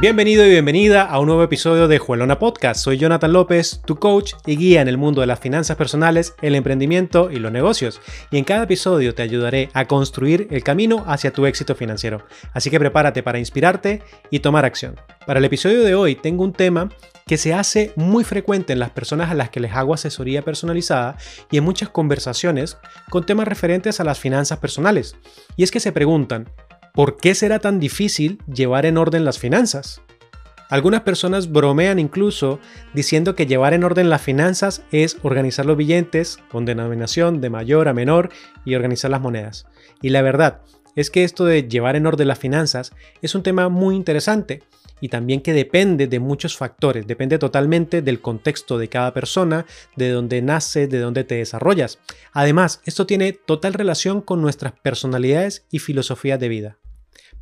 Bienvenido y bienvenida a un nuevo episodio de Juelona Podcast. Soy Jonathan López, tu coach y guía en el mundo de las finanzas personales, el emprendimiento y los negocios. Y en cada episodio te ayudaré a construir el camino hacia tu éxito financiero. Así que prepárate para inspirarte y tomar acción. Para el episodio de hoy tengo un tema que se hace muy frecuente en las personas a las que les hago asesoría personalizada y en muchas conversaciones con temas referentes a las finanzas personales. Y es que se preguntan, ¿Por qué será tan difícil llevar en orden las finanzas? Algunas personas bromean incluso diciendo que llevar en orden las finanzas es organizar los billetes con denominación de mayor a menor y organizar las monedas. Y la verdad es que esto de llevar en orden las finanzas es un tema muy interesante y también que depende de muchos factores, depende totalmente del contexto de cada persona, de dónde nace, de dónde te desarrollas. Además, esto tiene total relación con nuestras personalidades y filosofías de vida.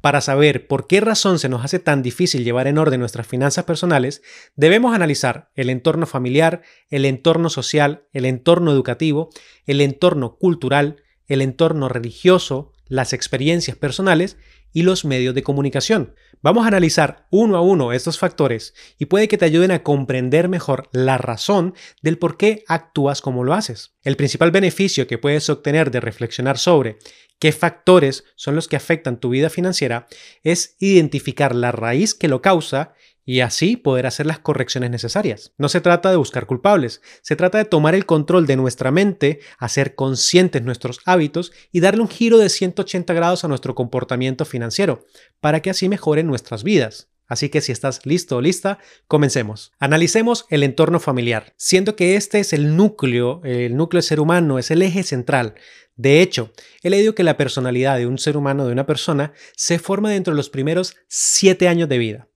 Para saber por qué razón se nos hace tan difícil llevar en orden nuestras finanzas personales, debemos analizar el entorno familiar, el entorno social, el entorno educativo, el entorno cultural, el entorno religioso, las experiencias personales y los medios de comunicación. Vamos a analizar uno a uno estos factores y puede que te ayuden a comprender mejor la razón del por qué actúas como lo haces. El principal beneficio que puedes obtener de reflexionar sobre qué factores son los que afectan tu vida financiera es identificar la raíz que lo causa y así poder hacer las correcciones necesarias. No se trata de buscar culpables, se trata de tomar el control de nuestra mente, hacer conscientes nuestros hábitos y darle un giro de 180 grados a nuestro comportamiento financiero, para que así mejoren nuestras vidas. Así que si estás listo o lista, comencemos. Analicemos el entorno familiar, siendo que este es el núcleo, el núcleo del ser humano, es el eje central. De hecho, he leído que la personalidad de un ser humano, de una persona, se forma dentro de los primeros siete años de vida.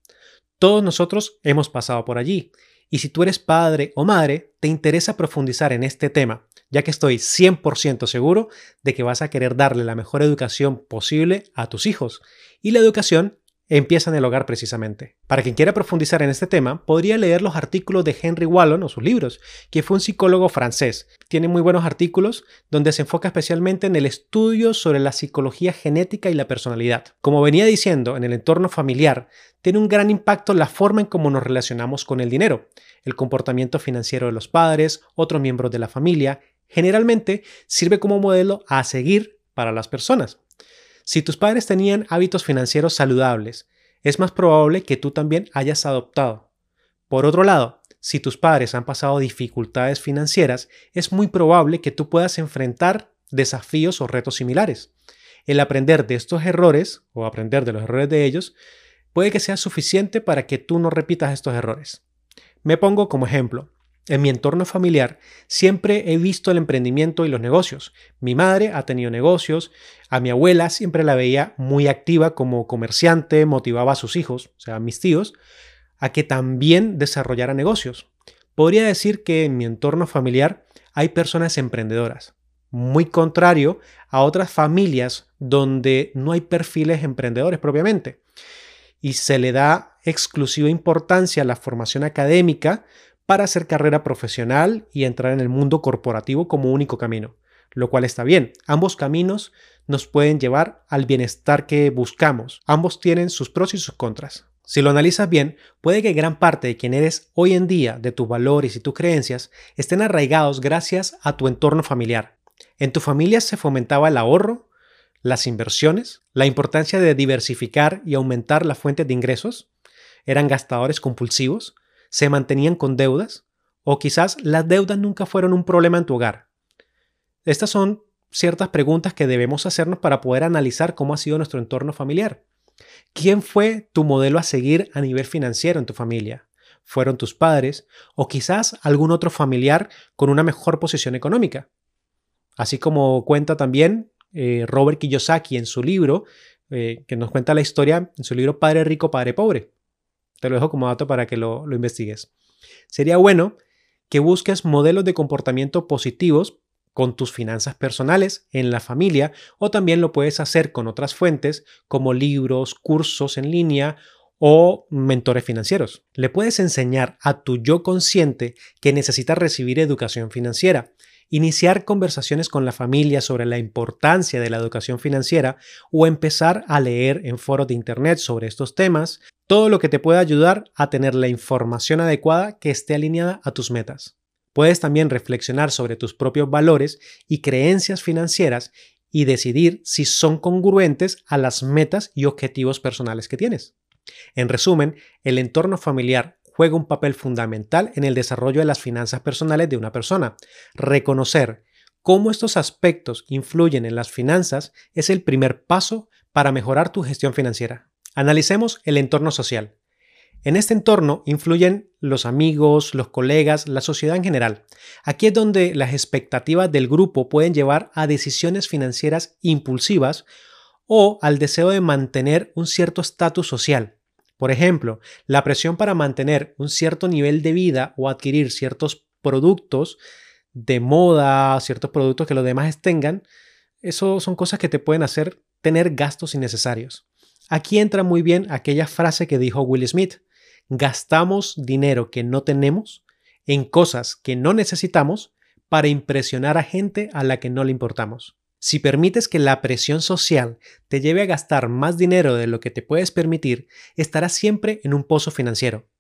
Todos nosotros hemos pasado por allí. Y si tú eres padre o madre, te interesa profundizar en este tema, ya que estoy 100% seguro de que vas a querer darle la mejor educación posible a tus hijos. Y la educación empieza en el hogar precisamente. Para quien quiera profundizar en este tema, podría leer los artículos de Henry Wallon o sus libros, que fue un psicólogo francés. Tiene muy buenos artículos donde se enfoca especialmente en el estudio sobre la psicología genética y la personalidad. Como venía diciendo, en el entorno familiar tiene un gran impacto la forma en cómo nos relacionamos con el dinero, el comportamiento financiero de los padres, otros miembros de la familia, generalmente sirve como modelo a seguir para las personas. Si tus padres tenían hábitos financieros saludables, es más probable que tú también hayas adoptado. Por otro lado, si tus padres han pasado dificultades financieras, es muy probable que tú puedas enfrentar desafíos o retos similares. El aprender de estos errores o aprender de los errores de ellos puede que sea suficiente para que tú no repitas estos errores. Me pongo como ejemplo. En mi entorno familiar siempre he visto el emprendimiento y los negocios. Mi madre ha tenido negocios, a mi abuela siempre la veía muy activa como comerciante, motivaba a sus hijos, o sea, a mis tíos, a que también desarrollara negocios. Podría decir que en mi entorno familiar hay personas emprendedoras, muy contrario a otras familias donde no hay perfiles emprendedores propiamente. Y se le da exclusiva importancia a la formación académica para hacer carrera profesional y entrar en el mundo corporativo como único camino, lo cual está bien. Ambos caminos nos pueden llevar al bienestar que buscamos. Ambos tienen sus pros y sus contras. Si lo analizas bien, puede que gran parte de quien eres hoy en día, de tus valores y tus creencias, estén arraigados gracias a tu entorno familiar. En tu familia se fomentaba el ahorro, las inversiones, la importancia de diversificar y aumentar la fuente de ingresos, eran gastadores compulsivos, se mantenían con deudas o quizás las deudas nunca fueron un problema en tu hogar. Estas son ciertas preguntas que debemos hacernos para poder analizar cómo ha sido nuestro entorno familiar. ¿Quién fue tu modelo a seguir a nivel financiero en tu familia? ¿Fueron tus padres o quizás algún otro familiar con una mejor posición económica? Así como cuenta también eh, Robert Kiyosaki en su libro, eh, que nos cuenta la historia en su libro Padre Rico, Padre Pobre. Te lo dejo como dato para que lo, lo investigues. Sería bueno que busques modelos de comportamiento positivos con tus finanzas personales, en la familia, o también lo puedes hacer con otras fuentes como libros, cursos en línea o mentores financieros. Le puedes enseñar a tu yo consciente que necesita recibir educación financiera iniciar conversaciones con la familia sobre la importancia de la educación financiera o empezar a leer en foros de Internet sobre estos temas, todo lo que te pueda ayudar a tener la información adecuada que esté alineada a tus metas. Puedes también reflexionar sobre tus propios valores y creencias financieras y decidir si son congruentes a las metas y objetivos personales que tienes. En resumen, el entorno familiar juega un papel fundamental en el desarrollo de las finanzas personales de una persona. Reconocer cómo estos aspectos influyen en las finanzas es el primer paso para mejorar tu gestión financiera. Analicemos el entorno social. En este entorno influyen los amigos, los colegas, la sociedad en general. Aquí es donde las expectativas del grupo pueden llevar a decisiones financieras impulsivas o al deseo de mantener un cierto estatus social. Por ejemplo, la presión para mantener un cierto nivel de vida o adquirir ciertos productos de moda, ciertos productos que los demás tengan, eso son cosas que te pueden hacer tener gastos innecesarios. Aquí entra muy bien aquella frase que dijo Will Smith gastamos dinero que no tenemos en cosas que no necesitamos para impresionar a gente a la que no le importamos. Si permites que la presión social te lleve a gastar más dinero de lo que te puedes permitir, estarás siempre en un pozo financiero.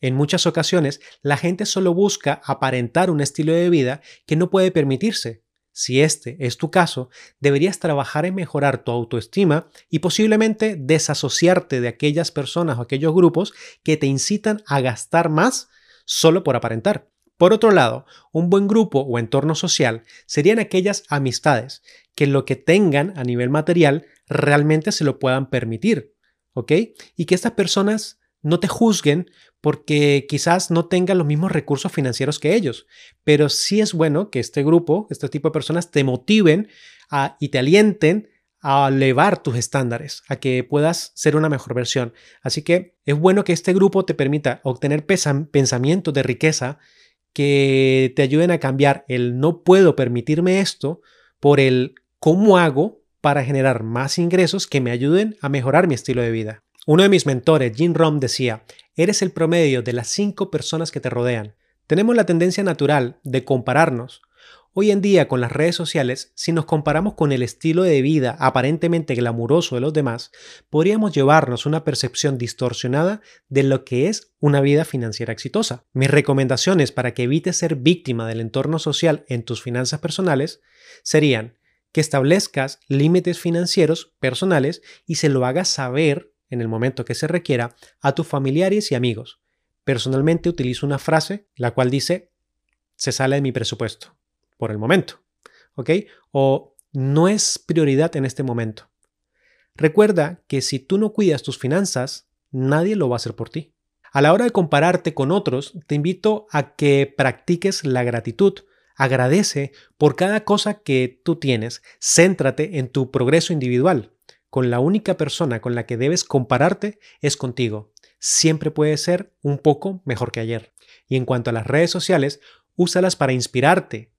En muchas ocasiones, la gente solo busca aparentar un estilo de vida que no puede permitirse, si este es tu caso, deberías trabajar en mejorar tu autoestima y posiblemente desasociarte de aquellas personas o aquellos grupos que te incitan a gastar más solo por aparentar. Por otro lado, un buen grupo o entorno social serían aquellas amistades que lo que tengan a nivel material realmente se lo puedan permitir, ¿ok? Y que estas personas no te juzguen porque quizás no tengan los mismos recursos financieros que ellos, pero sí es bueno que este grupo, este tipo de personas te motiven y te alienten a elevar tus estándares, a que puedas ser una mejor versión. Así que es bueno que este grupo te permita obtener pensamientos de riqueza que te ayuden a cambiar el no puedo permitirme esto por el cómo hago para generar más ingresos que me ayuden a mejorar mi estilo de vida. Uno de mis mentores, Jim Rom, decía, eres el promedio de las cinco personas que te rodean. Tenemos la tendencia natural de compararnos. Hoy en día con las redes sociales, si nos comparamos con el estilo de vida aparentemente glamuroso de los demás, podríamos llevarnos una percepción distorsionada de lo que es una vida financiera exitosa. Mis recomendaciones para que evites ser víctima del entorno social en tus finanzas personales serían que establezcas límites financieros personales y se lo hagas saber en el momento que se requiera a tus familiares y amigos. Personalmente utilizo una frase la cual dice se sale de mi presupuesto por el momento, ¿ok? O no es prioridad en este momento. Recuerda que si tú no cuidas tus finanzas, nadie lo va a hacer por ti. A la hora de compararte con otros, te invito a que practiques la gratitud. Agradece por cada cosa que tú tienes. Céntrate en tu progreso individual con la única persona con la que debes compararte es contigo. Siempre puede ser un poco mejor que ayer. Y en cuanto a las redes sociales, úsalas para inspirarte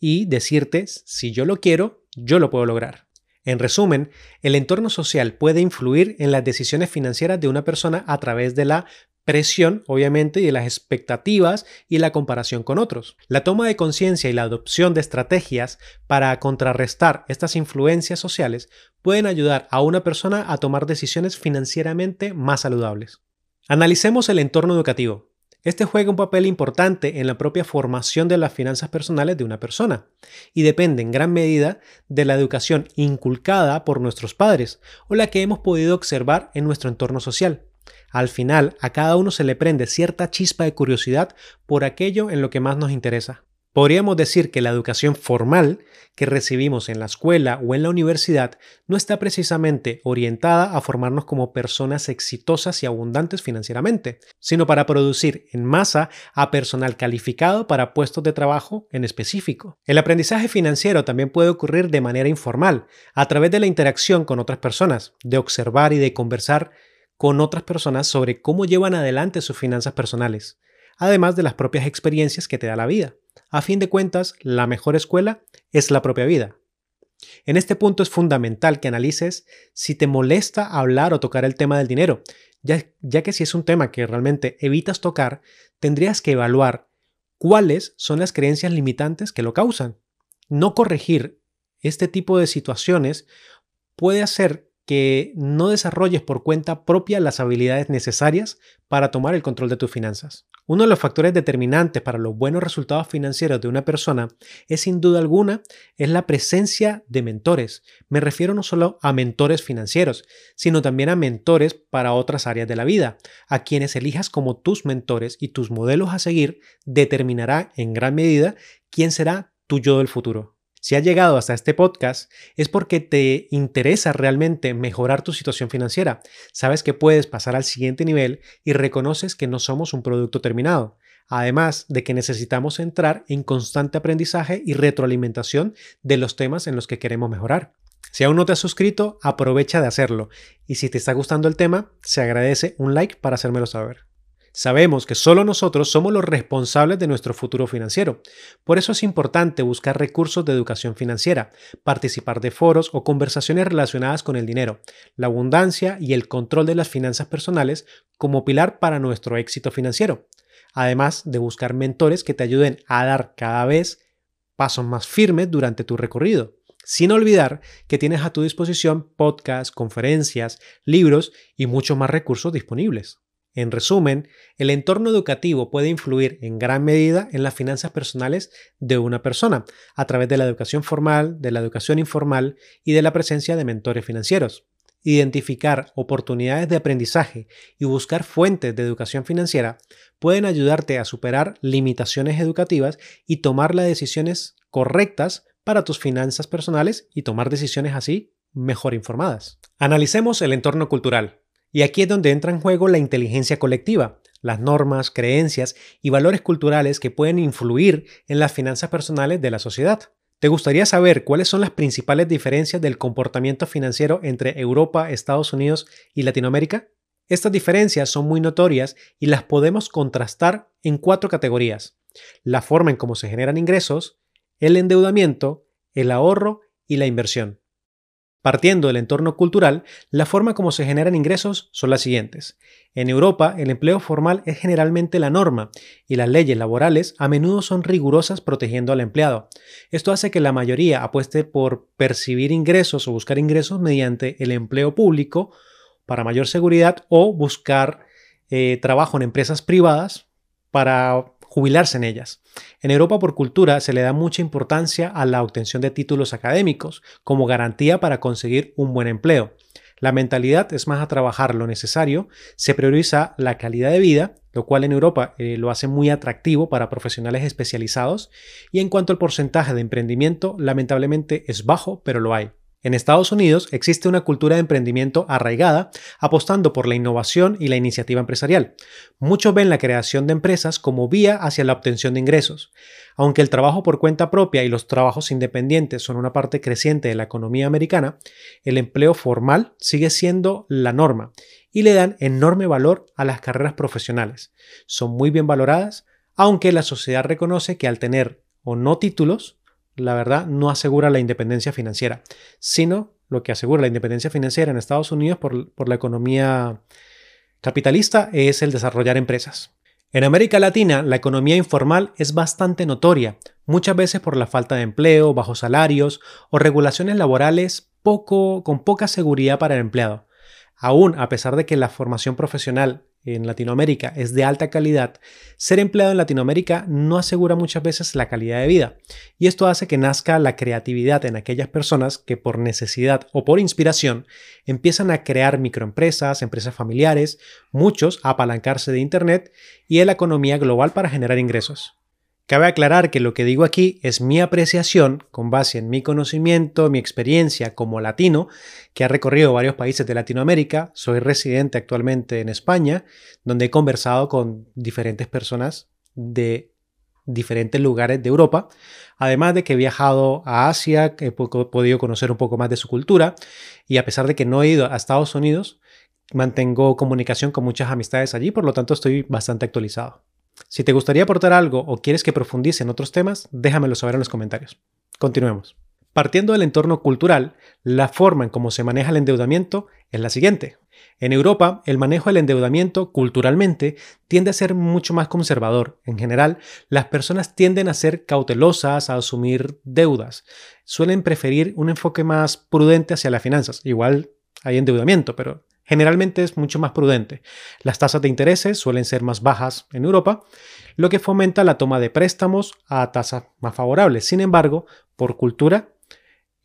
y decirte, si yo lo quiero, yo lo puedo lograr. En resumen, el entorno social puede influir en las decisiones financieras de una persona a través de la presión, obviamente, y de las expectativas y la comparación con otros. La toma de conciencia y la adopción de estrategias para contrarrestar estas influencias sociales pueden ayudar a una persona a tomar decisiones financieramente más saludables. Analicemos el entorno educativo. Este juega un papel importante en la propia formación de las finanzas personales de una persona y depende en gran medida de la educación inculcada por nuestros padres o la que hemos podido observar en nuestro entorno social. Al final, a cada uno se le prende cierta chispa de curiosidad por aquello en lo que más nos interesa. Podríamos decir que la educación formal que recibimos en la escuela o en la universidad no está precisamente orientada a formarnos como personas exitosas y abundantes financieramente, sino para producir en masa a personal calificado para puestos de trabajo en específico. El aprendizaje financiero también puede ocurrir de manera informal, a través de la interacción con otras personas, de observar y de conversar con otras personas sobre cómo llevan adelante sus finanzas personales, además de las propias experiencias que te da la vida. A fin de cuentas, la mejor escuela es la propia vida. En este punto es fundamental que analices si te molesta hablar o tocar el tema del dinero, ya, que si es un tema que realmente evitas tocar, tendrías que evaluar cuáles son las creencias limitantes que lo causan. No corregir este tipo de situaciones puede hacer que no desarrolles por cuenta propia las habilidades necesarias para tomar el control de tus finanzas. Uno de los factores determinantes para los buenos resultados financieros de una persona es sin duda alguna es la presencia de mentores. Me refiero no solo a mentores financieros, sino también a mentores para otras áreas de la vida. A quienes elijas como tus mentores y tus modelos a seguir determinará en gran medida quién será tu yo del futuro. Si has llegado hasta este podcast es porque te interesa realmente mejorar tu situación financiera. Sabes que puedes pasar al siguiente nivel y reconoces que no somos un producto terminado. Además de que necesitamos entrar en constante aprendizaje y retroalimentación de los temas en los que queremos mejorar. Si aún no te has suscrito, aprovecha de hacerlo. Y si te está gustando el tema, se agradece un like para hacérmelo saber. Sabemos que solo nosotros somos los responsables de nuestro futuro financiero. Por eso es importante buscar recursos de educación financiera, participar de foros o conversaciones relacionadas con el dinero, la abundancia y el control de las finanzas personales como pilar para nuestro éxito financiero. Además de buscar mentores que te ayuden a dar cada vez pasos más firmes durante tu recorrido. Sin olvidar que tienes a tu disposición podcasts, conferencias, libros y muchos más recursos disponibles. En resumen, el entorno educativo puede influir en gran medida en las finanzas personales de una persona a través de la educación formal, de la educación informal y de la presencia de mentores financieros. Identificar oportunidades de aprendizaje y buscar fuentes de educación financiera pueden ayudarte a superar limitaciones educativas y tomar las decisiones correctas para tus finanzas personales y tomar decisiones así mejor informadas. Analicemos el entorno cultural. Y aquí es donde entra en juego la inteligencia colectiva, las normas, creencias y valores culturales que pueden influir en las finanzas personales de la sociedad. ¿Te gustaría saber cuáles son las principales diferencias del comportamiento financiero entre Europa, Estados Unidos y Latinoamérica? Estas diferencias son muy notorias y las podemos contrastar en cuatro categorías. La forma en cómo se generan ingresos, el endeudamiento, el ahorro y la inversión. Partiendo del entorno cultural, la forma como se generan ingresos son las siguientes. En Europa, el empleo formal es generalmente la norma y las leyes laborales a menudo son rigurosas protegiendo al empleado. Esto hace que la mayoría apueste por percibir ingresos o buscar ingresos mediante el empleo público para mayor seguridad o buscar eh, trabajo en empresas privadas para jubilarse en ellas. En Europa por cultura se le da mucha importancia a la obtención de títulos académicos como garantía para conseguir un buen empleo. La mentalidad es más a trabajar lo necesario, se prioriza la calidad de vida, lo cual en Europa eh, lo hace muy atractivo para profesionales especializados, y en cuanto al porcentaje de emprendimiento, lamentablemente es bajo, pero lo hay. En Estados Unidos existe una cultura de emprendimiento arraigada, apostando por la innovación y la iniciativa empresarial. Muchos ven la creación de empresas como vía hacia la obtención de ingresos. Aunque el trabajo por cuenta propia y los trabajos independientes son una parte creciente de la economía americana, el empleo formal sigue siendo la norma y le dan enorme valor a las carreras profesionales. Son muy bien valoradas, aunque la sociedad reconoce que al tener o no títulos, la verdad, no asegura la independencia financiera, sino lo que asegura la independencia financiera en Estados Unidos por, la economía capitalista es el desarrollar empresas. En América Latina, la economía informal es bastante notoria, muchas veces por la falta de empleo, bajos salarios o regulaciones laborales poco, con poca seguridad para el empleado. Aún a pesar de que la formación profesional en Latinoamérica es de alta calidad, ser empleado en Latinoamérica no asegura muchas veces la calidad de vida. Y esto hace que nazca la creatividad en aquellas personas que por necesidad o por inspiración empiezan a crear microempresas, empresas familiares, muchos a apalancarse de Internet y de la economía global para generar ingresos. Cabe aclarar que lo que digo aquí es mi apreciación con base en mi conocimiento, mi experiencia como latino, que ha recorrido varios países de Latinoamérica. Soy residente actualmente en España, donde he conversado con diferentes personas de diferentes lugares de Europa, además de que he viajado a Asia, he podido conocer un poco más de su cultura y a pesar de que no he ido a Estados Unidos, mantengo comunicación con muchas amistades allí, por lo tanto estoy bastante actualizado. Si te gustaría aportar algo o quieres que profundice en otros temas, déjamelo saber en los comentarios. Continuemos. Partiendo del entorno cultural, la forma en cómo se maneja el endeudamiento es la siguiente. En Europa, el manejo del endeudamiento culturalmente tiende a ser mucho más conservador. En general, las personas tienden a ser cautelosas, a asumir deudas. Suelen preferir un enfoque más prudente hacia las finanzas. Igual hay endeudamiento, pero generalmente es mucho más prudente. Las tasas de intereses suelen ser más bajas en Europa, lo que fomenta la toma de préstamos a tasas más favorables. Sin embargo, por cultura,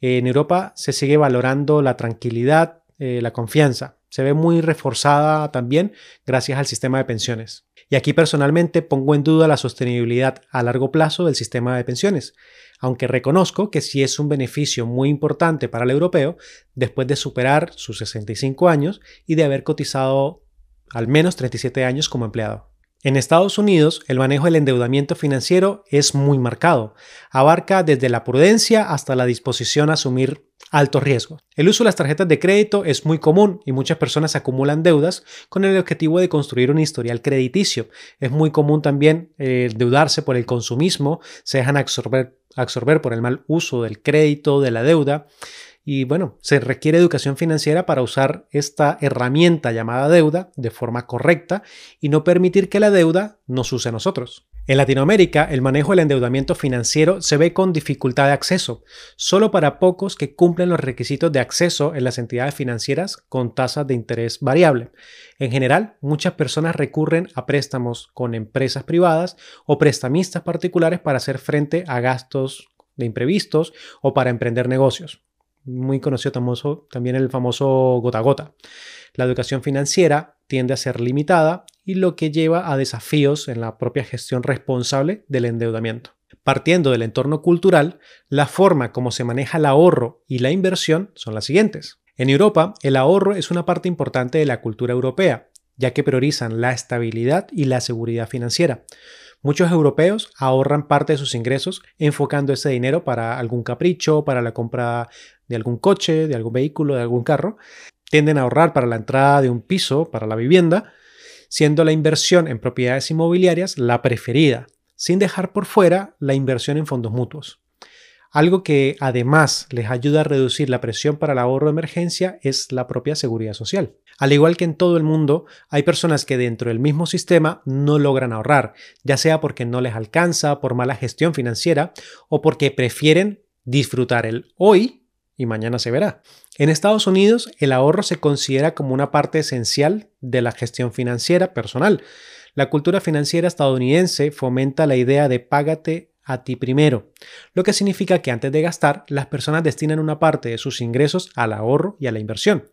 en Europa se sigue valorando la tranquilidad, eh, la confianza. Se ve muy reforzada también gracias al sistema de pensiones. Y aquí personalmente pongo en duda la sostenibilidad a largo plazo del sistema de pensiones, aunque reconozco que sí es un beneficio muy importante para el europeo después de superar sus 65 años y de haber cotizado al menos 37 años como empleado. En Estados Unidos, el manejo del endeudamiento financiero es muy marcado. Abarca desde la prudencia hasta la disposición a asumir altos riesgos. El uso de las tarjetas de crédito es muy común y muchas personas acumulan deudas con el objetivo de construir un historial crediticio. Es muy común también eh, endeudarse por el consumismo, se dejan absorber por el mal uso del crédito, de la deuda. Y bueno, se requiere educación financiera para usar esta herramienta llamada deuda de forma correcta y no permitir que la deuda nos use a nosotros. En Latinoamérica, el manejo del endeudamiento financiero se ve con dificultad de acceso, solo para pocos que cumplen los requisitos de acceso en las entidades financieras con tasas de interés variable. En general, muchas personas recurren a préstamos con empresas privadas o prestamistas particulares para hacer frente a gastos de imprevistos o para emprender negocios muy conocido también el famoso gota a gota. La educación financiera tiende a ser limitada y lo que lleva a desafíos en la propia gestión responsable del endeudamiento. Partiendo del entorno cultural, la forma como se maneja el ahorro y la inversión son las siguientes. En Europa, el ahorro es una parte importante de la cultura europea, ya que priorizan la estabilidad y la seguridad financiera. Muchos europeos ahorran parte de sus ingresos enfocando ese dinero para algún capricho, para la compra de algún coche, de algún vehículo, de algún carro. Tienden a ahorrar para la entrada de un piso, para la vivienda, siendo la inversión en propiedades inmobiliarias la preferida, sin dejar por fuera la inversión en fondos mutuos. Algo que además les ayuda a reducir la presión para el ahorro de emergencia es la propia seguridad social. Al igual que en todo el mundo, hay personas que dentro del mismo sistema no logran ahorrar, ya sea porque no les alcanza, por mala gestión financiera o porque prefieren disfrutar el hoy y mañana se verá. En Estados Unidos, el ahorro se considera como una parte esencial de la gestión financiera personal. La cultura financiera estadounidense fomenta la idea de págate a ti primero, lo que significa que antes de gastar, las personas destinan una parte de sus ingresos al ahorro y a la inversión.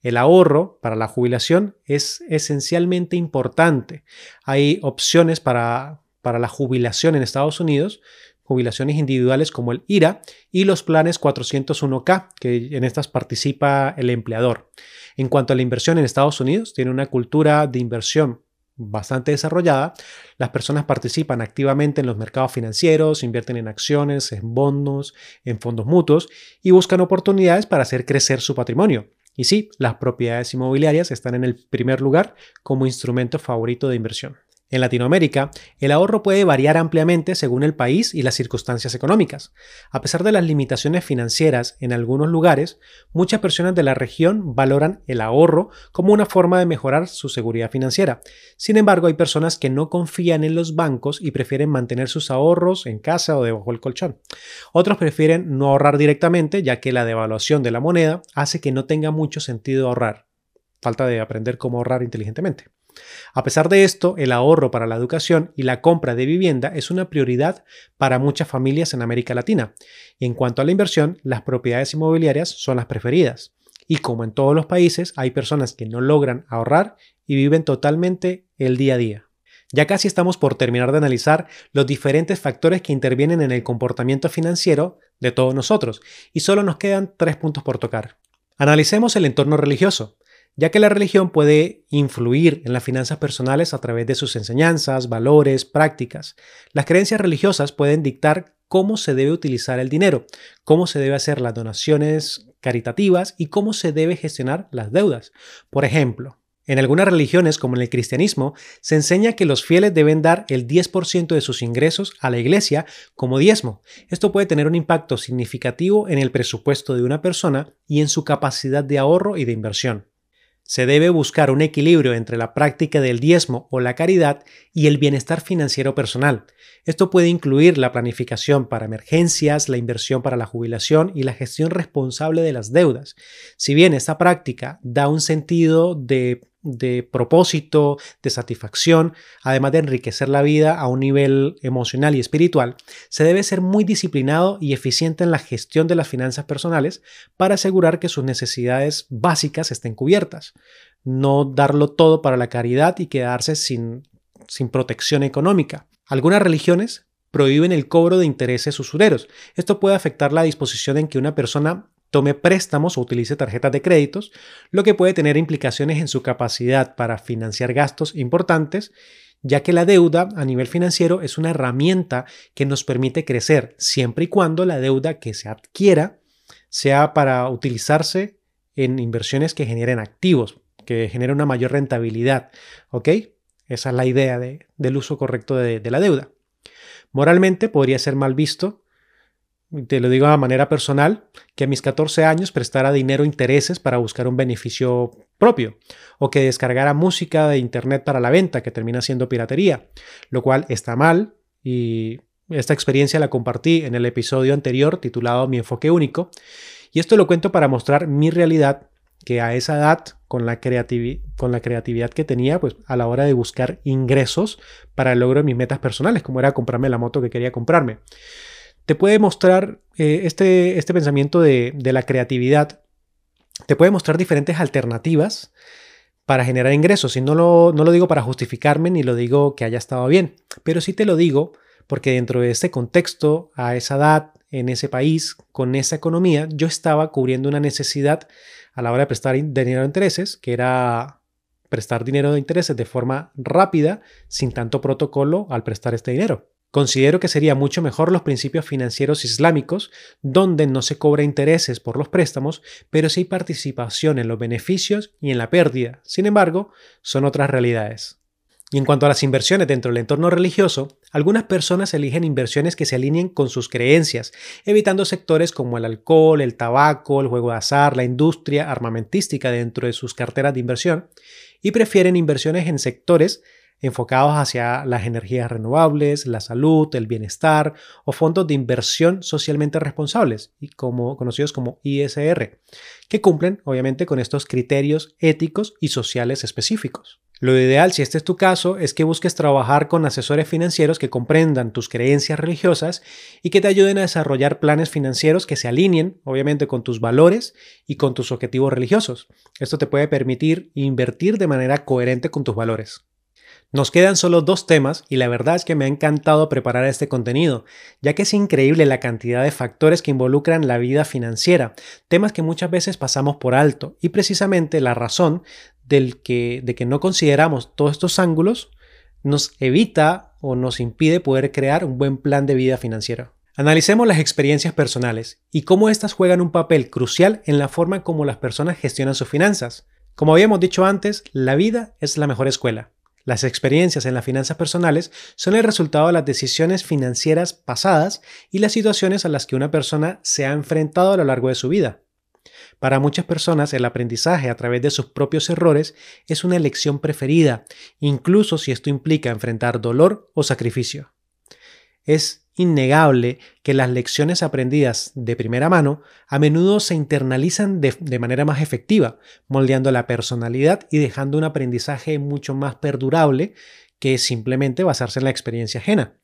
El ahorro para la jubilación es esencialmente importante. Hay opciones para, para la jubilación en Estados Unidos, jubilaciones individuales como el IRA y los planes 401k, que en estas participa el empleador. En cuanto a la inversión en Estados Unidos, tiene una cultura de inversión bastante desarrollada, las personas participan activamente en los mercados financieros, invierten en acciones, en bonos, en fondos mutuos y buscan oportunidades para hacer crecer su patrimonio. Y sí, las propiedades inmobiliarias están en el primer lugar como instrumento favorito de inversión. En Latinoamérica, el ahorro puede variar ampliamente según el país y las circunstancias económicas. A pesar de las limitaciones financieras en algunos lugares, muchas personas de la región valoran el ahorro como una forma de mejorar su seguridad financiera. Sin embargo, hay personas que no confían en los bancos y prefieren mantener sus ahorros en casa o debajo del colchón. Otros prefieren no ahorrar directamente, ya que la devaluación de la moneda hace que no tenga mucho sentido ahorrar. Falta de aprender cómo ahorrar inteligentemente. A pesar de esto, el ahorro para la educación y la compra de vivienda es una prioridad para muchas familias en América Latina. Y en cuanto a la inversión, las propiedades inmobiliarias son las preferidas. Y como en todos los países, hay personas que no logran ahorrar y viven totalmente el día a día. Ya casi estamos por terminar de analizar los diferentes factores que intervienen en el comportamiento financiero de todos nosotros, y solo nos quedan tres puntos por tocar. Analicemos el entorno religioso ya que la religión puede influir en las finanzas personales a través de sus enseñanzas, valores, prácticas. Las creencias religiosas pueden dictar cómo se debe utilizar el dinero, cómo se debe hacer las donaciones caritativas y cómo se debe gestionar las deudas. Por ejemplo, en algunas religiones, como en el cristianismo, se enseña que los fieles deben dar el 10% de sus ingresos a la iglesia como diezmo. Esto puede tener un impacto significativo en el presupuesto de una persona y en su capacidad de ahorro y de inversión. Se debe buscar un equilibrio entre la práctica del diezmo o la caridad y el bienestar financiero personal. Esto puede incluir la planificación para emergencias, la inversión para la jubilación y la gestión responsable de las deudas. Si bien esta práctica da un sentido de de propósito, de satisfacción, además de enriquecer la vida a un nivel emocional y espiritual, se debe ser muy disciplinado y eficiente en la gestión de las finanzas personales para asegurar que sus necesidades básicas estén cubiertas. No darlo todo para la caridad y quedarse sin, sin protección económica. Algunas religiones prohíben el cobro de intereses usureros. Esto puede afectar la disposición en que una persona tome préstamos o utilice tarjetas de créditos, lo que puede tener implicaciones en su capacidad para financiar gastos importantes, ya que la deuda a nivel financiero es una herramienta que nos permite crecer siempre y cuando la deuda que se adquiera sea para utilizarse en inversiones que generen activos, que generen una mayor rentabilidad. ¿Ok? Esa es la idea del uso correcto de, de la deuda. Moralmente podría ser mal visto te lo digo de manera personal, que a mis 14 años prestara dinero intereses para buscar un beneficio propio, o que descargara música de internet para la venta, que termina siendo piratería, lo cual está mal y esta experiencia la compartí en el episodio anterior titulado Mi enfoque único, y esto lo cuento para mostrar mi realidad que a esa edad, con la, con la creatividad que tenía, pues a la hora de buscar ingresos para el logro de mis metas personales, como era comprarme la moto que quería comprarme te puede mostrar eh, este, este pensamiento de, la creatividad, te puede mostrar diferentes alternativas para generar ingresos. Y no lo, no lo digo para justificarme ni lo digo que haya estado bien, pero sí te lo digo porque dentro de ese contexto, a esa edad, en ese país, con esa economía, yo estaba cubriendo una necesidad a la hora de prestar dinero de intereses, que era prestar dinero de intereses de forma rápida, sin tanto protocolo al prestar este dinero. Considero que sería mucho mejor los principios financieros islámicos, donde no se cobra intereses por los préstamos, pero sí participación en los beneficios y en la pérdida. Sin embargo, son otras realidades. Y en cuanto a las inversiones dentro del entorno religioso, algunas personas eligen inversiones que se alineen con sus creencias, evitando sectores como el alcohol, el tabaco, el juego de azar, la industria armamentística dentro de sus carteras de inversión, y prefieren inversiones en sectores enfocados hacia las energías renovables, la salud, el bienestar o fondos de inversión socialmente responsables, y como, conocidos como ISR, que cumplen obviamente con estos criterios éticos y sociales específicos. Lo ideal, si este es tu caso, es que busques trabajar con asesores financieros que comprendan tus creencias religiosas y que te ayuden a desarrollar planes financieros que se alineen, obviamente, con tus valores y con tus objetivos religiosos. Esto te puede permitir invertir de manera coherente con tus valores. Nos quedan solo dos temas y la verdad es que me ha encantado preparar este contenido, ya que es increíble la cantidad de factores que involucran la vida financiera, temas que muchas veces pasamos por alto y precisamente la razón del que, de que no consideramos todos estos ángulos nos evita o nos impide poder crear un buen plan de vida financiera. Analicemos las experiencias personales y cómo éstas juegan un papel crucial en la forma como las personas gestionan sus finanzas. Como habíamos dicho antes, la vida es la mejor escuela. Las experiencias en las finanzas personales son el resultado de las decisiones financieras pasadas y las situaciones a las que una persona se ha enfrentado a lo largo de su vida. Para muchas personas el aprendizaje a través de sus propios errores es una elección preferida, incluso si esto implica enfrentar dolor o sacrificio. Es innegable que las lecciones aprendidas de primera mano a menudo se internalizan de, manera más efectiva, moldeando la personalidad y dejando un aprendizaje mucho más perdurable que simplemente basarse en la experiencia ajena.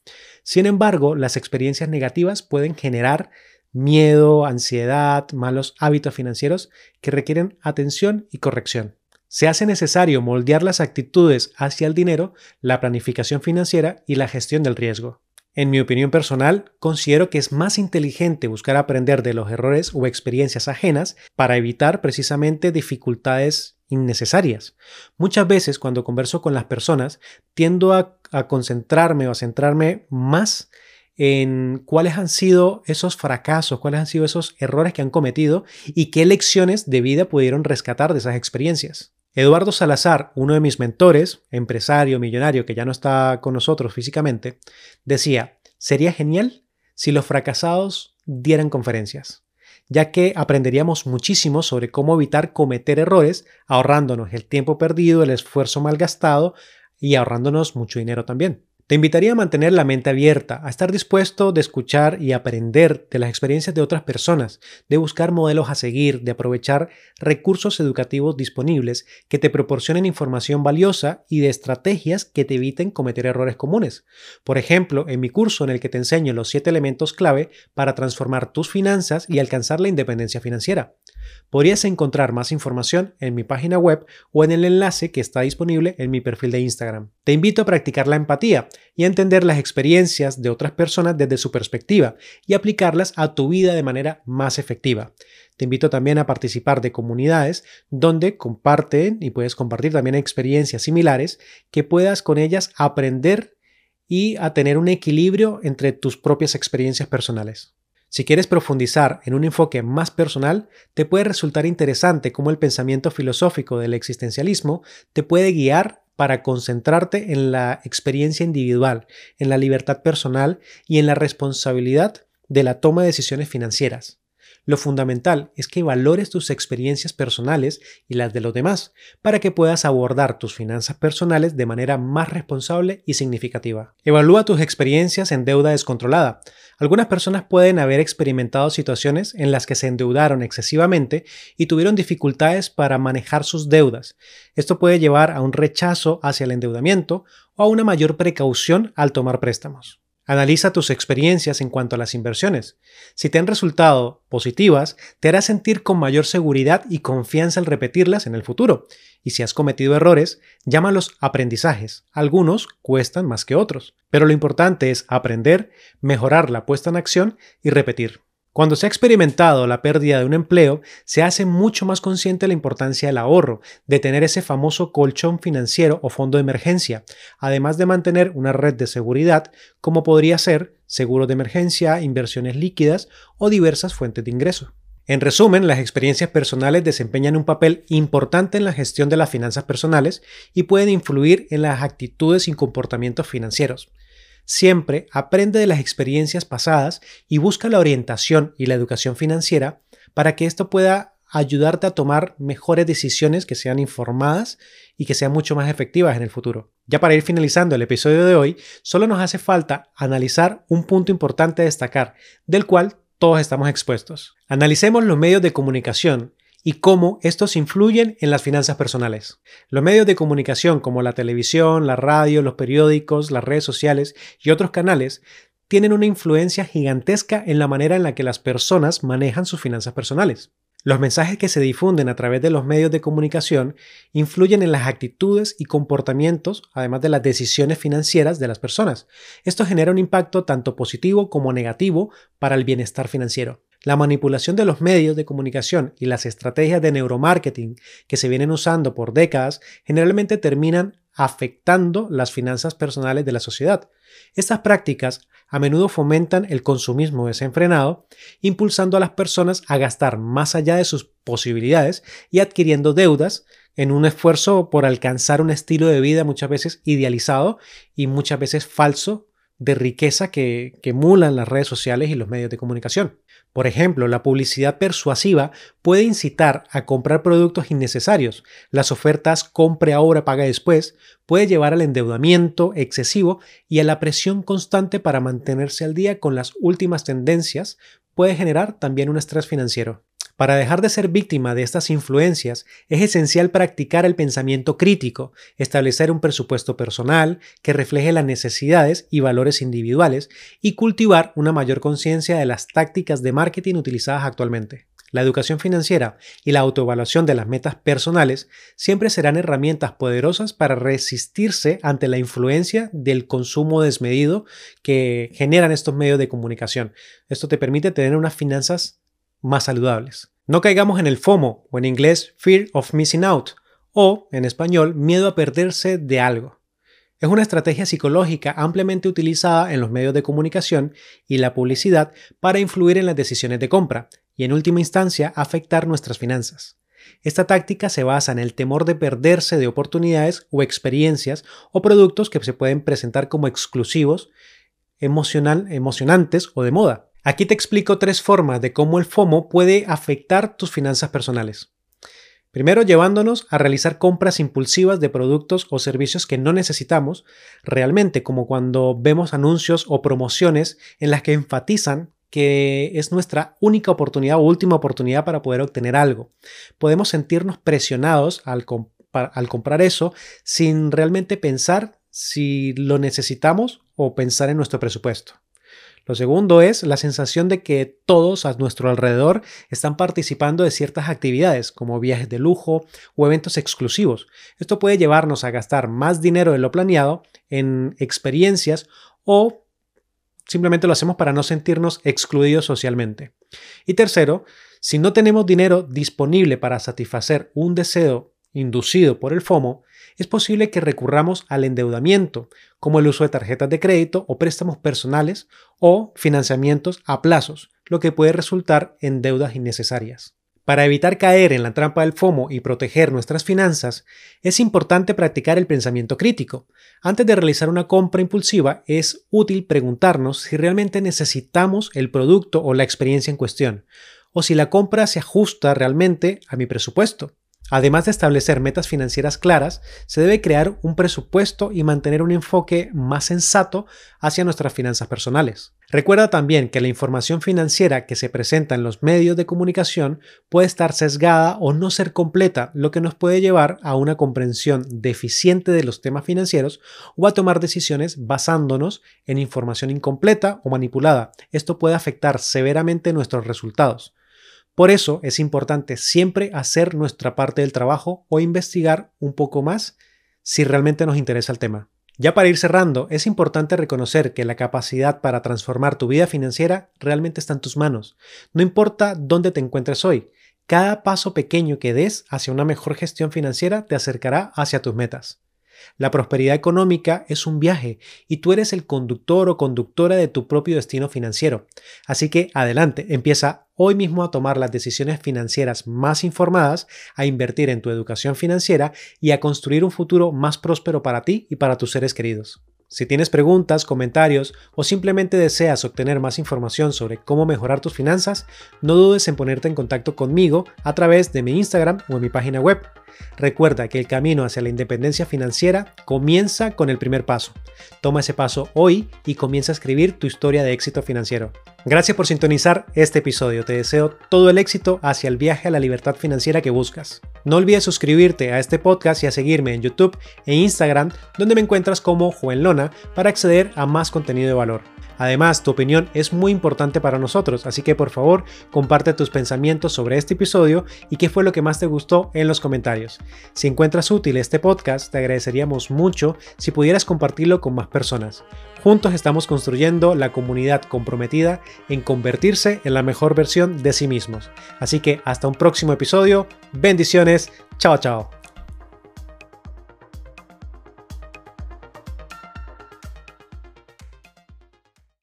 Sin embargo, las experiencias negativas pueden generar miedo, ansiedad, malos hábitos financieros que requieren atención y corrección. Se hace necesario moldear las actitudes hacia el dinero, la planificación financiera y la gestión del riesgo. En mi opinión personal, considero que es más inteligente buscar aprender de los errores o experiencias ajenas para evitar precisamente dificultades innecesarias. Muchas veces cuando converso con las personas, tiendo a, concentrarme o a centrarme más en cuáles han sido esos fracasos, cuáles han sido esos errores que han cometido y qué lecciones de vida pudieron rescatar de esas experiencias. Eduardo Salazar, uno de mis mentores, empresario, millonario, que ya no está con nosotros físicamente, decía, sería genial si los fracasados dieran conferencias, ya que aprenderíamos muchísimo sobre cómo evitar cometer errores, ahorrándonos el tiempo perdido, el esfuerzo malgastado y ahorrándonos mucho dinero también. Te invitaría a mantener la mente abierta, a estar dispuesto de escuchar y aprender de las experiencias de otras personas, de buscar modelos a seguir, de aprovechar recursos educativos disponibles que te proporcionen información valiosa y de estrategias que te eviten cometer errores comunes. Por ejemplo, en mi curso en el que te enseño los 7 elementos clave para transformar tus finanzas y alcanzar la independencia financiera. Podrías encontrar más información en mi página web o en el enlace que está disponible en mi perfil de Instagram. Te invito a practicar la empatía y entender las experiencias de otras personas desde su perspectiva y aplicarlas a tu vida de manera más efectiva. Te invito también a participar de comunidades donde comparten y puedes compartir también experiencias similares que puedas con ellas aprender y a tener un equilibrio entre tus propias experiencias personales. Si quieres profundizar en un enfoque más personal, te puede resultar interesante cómo el pensamiento filosófico del existencialismo te puede guiar para concentrarte en la experiencia individual, en la libertad personal y en la responsabilidad de la toma de decisiones financieras. Lo fundamental es que valores tus experiencias personales y las de los demás para que puedas abordar tus finanzas personales de manera más responsable y significativa. Evalúa tus experiencias en deuda descontrolada. Algunas personas pueden haber experimentado situaciones en las que se endeudaron excesivamente y tuvieron dificultades para manejar sus deudas. Esto puede llevar a un rechazo hacia el endeudamiento o a una mayor precaución al tomar préstamos. Analiza tus experiencias en cuanto a las inversiones. Si te han resultado positivas, te hará sentir con mayor seguridad y confianza al repetirlas en el futuro. Y si has cometido errores, llámalos aprendizajes. Algunos cuestan más que otros. Pero lo importante es aprender, mejorar la puesta en acción y repetir. Cuando se ha experimentado la pérdida de un empleo, se hace mucho más consciente la importancia del ahorro, de tener ese famoso colchón financiero o fondo de emergencia, además de mantener una red de seguridad como podría ser seguro de emergencia, inversiones líquidas o diversas fuentes de ingreso. En resumen, las experiencias personales desempeñan un papel importante en la gestión de las finanzas personales y pueden influir en las actitudes y comportamientos financieros. Siempre aprende de las experiencias pasadas y busca la orientación y la educación financiera para que esto pueda ayudarte a tomar mejores decisiones que sean informadas y que sean mucho más efectivas en el futuro. Ya para ir finalizando el episodio de hoy, solo nos hace falta analizar un punto importante a destacar, del cual todos estamos expuestos. Analicemos los medios de comunicación y cómo estos influyen en las finanzas personales. Los medios de comunicación como la televisión, la radio, los periódicos, las redes sociales y otros canales tienen una influencia gigantesca en la manera en la que las personas manejan sus finanzas personales. Los mensajes que se difunden a través de los medios de comunicación influyen en las actitudes y comportamientos, además de las decisiones financieras de las personas. Esto genera un impacto tanto positivo como negativo para el bienestar financiero. La manipulación de los medios de comunicación y las estrategias de neuromarketing que se vienen usando por décadas generalmente terminan afectando las finanzas personales de la sociedad. Estas prácticas a menudo fomentan el consumismo desenfrenado, impulsando a las personas a gastar más allá de sus posibilidades y adquiriendo deudas en un esfuerzo por alcanzar un estilo de vida muchas veces idealizado y muchas veces falso de riqueza que, emulan las redes sociales y los medios de comunicación. Por ejemplo, la publicidad persuasiva puede incitar a comprar productos innecesarios. Las ofertas compre ahora, paga después puede llevar al endeudamiento excesivo y a la presión constante para mantenerse al día con las últimas tendencias. Puede generar también un estrés financiero. Para dejar de ser víctima de estas influencias, es esencial practicar el pensamiento crítico, establecer un presupuesto personal que refleje las necesidades y valores individuales y cultivar una mayor conciencia de las tácticas de marketing utilizadas actualmente. La educación financiera y la autoevaluación de las metas personales siempre serán herramientas poderosas para resistirse ante la influencia del consumo desmedido que generan estos medios de comunicación. Esto te permite tener unas finanzas más saludables. No caigamos en el FOMO, o en inglés Fear of Missing Out, o en español Miedo a perderse de algo. Es una estrategia psicológica ampliamente utilizada en los medios de comunicación y la publicidad para influir en las decisiones de compra y en última instancia afectar nuestras finanzas. Esta táctica se basa en el temor de perderse de oportunidades o experiencias o productos que se pueden presentar como exclusivos, emocional, emocionantes o de moda. Aquí te explico tres formas de cómo el FOMO puede afectar tus finanzas personales. Primero, llevándonos a realizar compras impulsivas de productos o servicios que no necesitamos realmente, como cuando vemos anuncios o promociones en las que enfatizan que es nuestra única oportunidad o última oportunidad para poder obtener algo. Podemos sentirnos presionados al, comprar eso sin realmente pensar si lo necesitamos o pensar en nuestro presupuesto. Lo segundo es la sensación de que todos a nuestro alrededor están participando de ciertas actividades, como viajes de lujo o eventos exclusivos. Esto puede llevarnos a gastar más dinero de lo planeado en experiencias o simplemente lo hacemos para no sentirnos excluidos socialmente. Y tercero, si no tenemos dinero disponible para satisfacer un deseo inducido por el FOMO, es posible que recurramos al endeudamiento, como el uso de tarjetas de crédito o préstamos personales o financiamientos a plazos, lo que puede resultar en deudas innecesarias. Para evitar caer en la trampa del FOMO y proteger nuestras finanzas, es importante practicar el pensamiento crítico. Antes de realizar una compra impulsiva, es útil preguntarnos si realmente necesitamos el producto o la experiencia en cuestión, o si la compra se ajusta realmente a mi presupuesto. Además de establecer metas financieras claras, se debe crear un presupuesto y mantener un enfoque más sensato hacia nuestras finanzas personales. Recuerda también que la información financiera que se presenta en los medios de comunicación puede estar sesgada o no ser completa, lo que nos puede llevar a una comprensión deficiente de los temas financieros o a tomar decisiones basándonos en información incompleta o manipulada. Esto puede afectar severamente nuestros resultados. Por eso es importante siempre hacer nuestra parte del trabajo o investigar un poco más si realmente nos interesa el tema. Ya para ir cerrando, es importante reconocer que la capacidad para transformar tu vida financiera realmente está en tus manos. No importa dónde te encuentres hoy, cada paso pequeño que des hacia una mejor gestión financiera te acercará hacia tus metas. La prosperidad económica es un viaje y tú eres el conductor o conductora de tu propio destino financiero. Así que adelante, empieza hoy mismo a tomar las decisiones financieras más informadas, a invertir en tu educación financiera y a construir un futuro más próspero para ti y para tus seres queridos. Si tienes preguntas, comentarios o simplemente deseas obtener más información sobre cómo mejorar tus finanzas, no dudes en ponerte en contacto conmigo a través de mi Instagram o en mi página web. Recuerda que el camino hacia la independencia financiera comienza con el primer paso. Toma ese paso hoy y comienza a escribir tu historia de éxito financiero. Gracias por sintonizar este episodio. Te deseo todo el éxito hacia el viaje a la libertad financiera que buscas. No olvides suscribirte a este podcast y a seguirme en YouTube e Instagram, donde me encuentras como Juan Lona, para acceder a más contenido de valor. Además, tu opinión es muy importante para nosotros, así que por favor comparte tus pensamientos sobre este episodio y qué fue lo que más te gustó en los comentarios. Si encuentras útil este podcast, te agradeceríamos mucho si pudieras compartirlo con más personas. Juntos estamos construyendo la comunidad comprometida en convertirse en la mejor versión de sí mismos. Así que hasta un próximo episodio. Bendiciones. Chao, chao.